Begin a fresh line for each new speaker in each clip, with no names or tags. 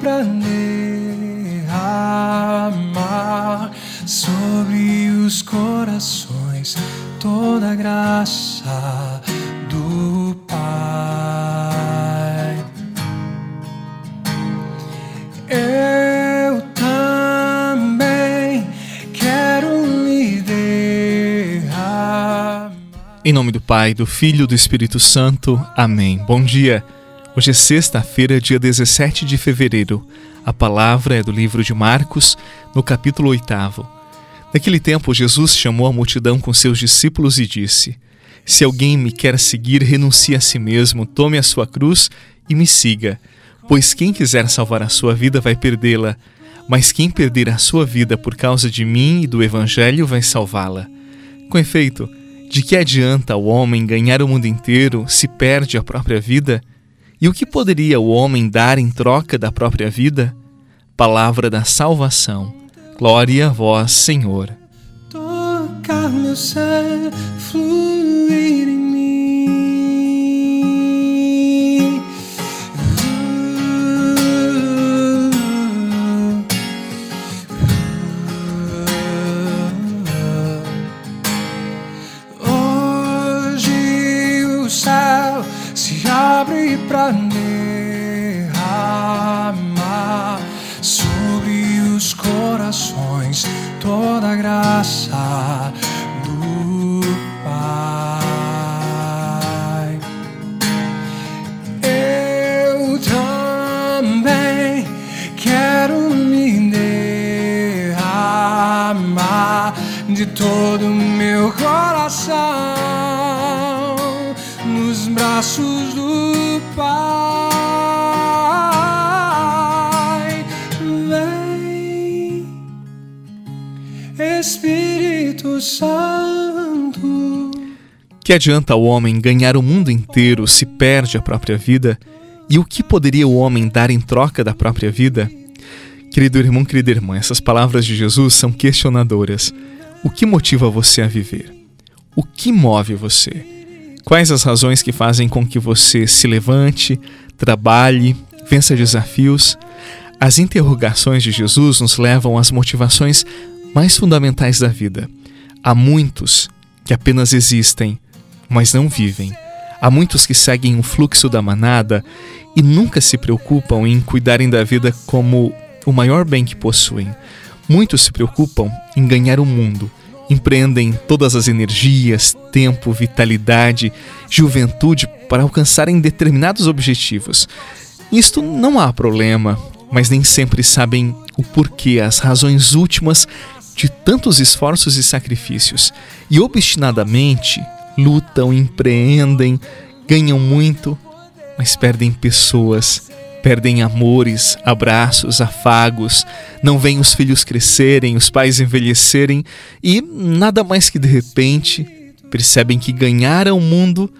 pra derramar sobre os corações toda a graça do Pai. Eu também quero me derramar.
Em nome do Pai, do Filho e do Espírito Santo. Amém. Bom dia. Hoje é sexta-feira, dia 17 de fevereiro. A palavra é do livro de Marcos, no capítulo 8. Naquele tempo, Jesus chamou a multidão com seus discípulos e disse: Se alguém me quer seguir, renuncie a si mesmo, tome a sua cruz e me siga. Pois quem quiser salvar a sua vida vai perdê-la, mas quem perder a sua vida por causa de mim e do Evangelho vai salvá-la. Com efeito, de que adianta o homem ganhar o mundo inteiro se perde a própria vida? E o que poderia o homem dar em troca da própria vida? Palavra da salvação. Glória a vós, Senhor.
Tocar meu ser, fluir graça do Pai. Eu também quero me derramar de todo meu coração nos braços do Pai. Espírito Santo.
Que adianta o homem ganhar o mundo inteiro se perde a própria vida? E o que poderia o homem dar em troca da própria vida? Querido irmão, querida irmã, essas palavras de Jesus são questionadoras. O que motiva você a viver? O que move você? Quais as razões que fazem com que você se levante, trabalhe, vença desafios? As interrogações de Jesus nos levam às motivações mais fundamentais da vida. Há muitos que apenas existem, mas não vivem. Há muitos que seguem o fluxo da manada e nunca se preocupam em cuidarem da vida como o maior bem que possuem. Muitos se preocupam em ganhar o mundo, empreendem todas as energias, tempo, vitalidade, juventude para alcançarem determinados objetivos. Isto não há problema, mas nem sempre sabem o porquê, as razões últimas de tantos esforços e sacrifícios. E obstinadamente lutam, empreendem, ganham muito, mas perdem pessoas, perdem amores, abraços, afagos, não veem os filhos crescerem, os pais envelhecerem e, nada mais que de repente, percebem que ganharam o mundo,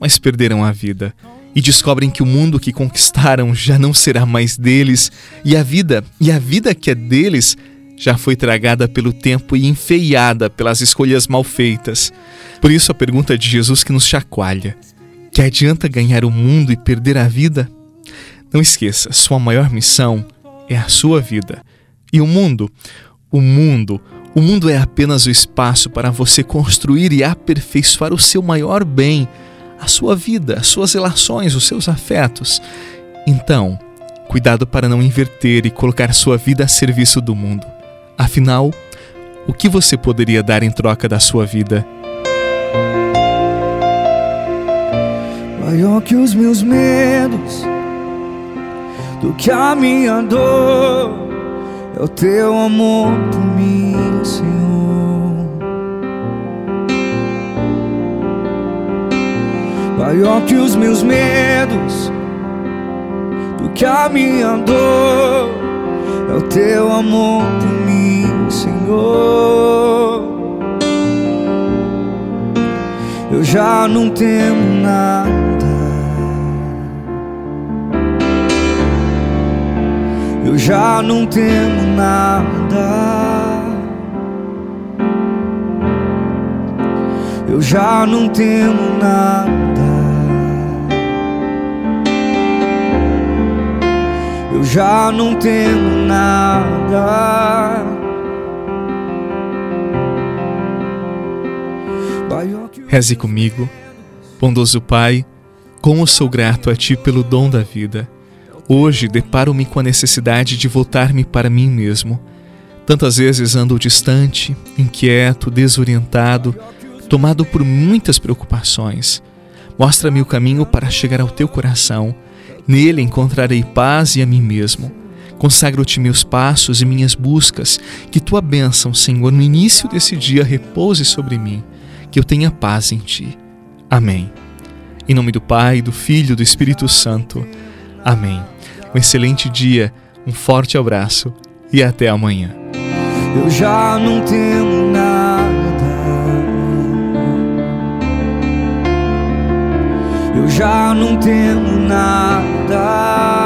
mas perderam a vida. E descobrem que o mundo que conquistaram já não será mais deles, e a vida, e a vida que é deles, já foi tragada pelo tempo e enfeiada pelas escolhas mal feitas. Por isso a pergunta de Jesus que nos chacoalha: que adianta ganhar o mundo e perder a vida? Não esqueça, sua maior missão é a sua vida. E o mundo, o mundo, o mundo é apenas o espaço para você construir e aperfeiçoar o seu maior bem, a sua vida, as suas relações, os seus afetos. Então, cuidado para não inverter e colocar sua vida a serviço do mundo. Afinal, o que você poderia dar em troca da sua vida?
Maior que os meus medos, do que a minha dor, é o teu amor por mim, Senhor. Maior que os meus medos, do que a minha dor, é o teu amor por mim, Senhor. Eu já não temo nada. Eu já não temo nada. Eu já não temo nada. Eu
já não temo nada.
Reze comigo, bondoso Pai, como sou grato a Ti pelo dom da vida. Hoje deparo-me com a necessidade de voltar-me para mim mesmo. Tantas vezes ando distante, inquieto, desorientado, tomado por muitas preocupações. Mostra-me o caminho para chegar ao teu coração. Nele encontrarei paz e a mim mesmo. Consagro-te meus passos e minhas buscas. Que tua bênção, Senhor, no início desse dia repouse sobre mim. Que eu tenha paz em ti. Amém. Em nome do Pai, do Filho e do Espírito Santo. Amém. Um excelente dia, um forte abraço e até amanhã.
Eu já não temo nada. Eu já não temo nada.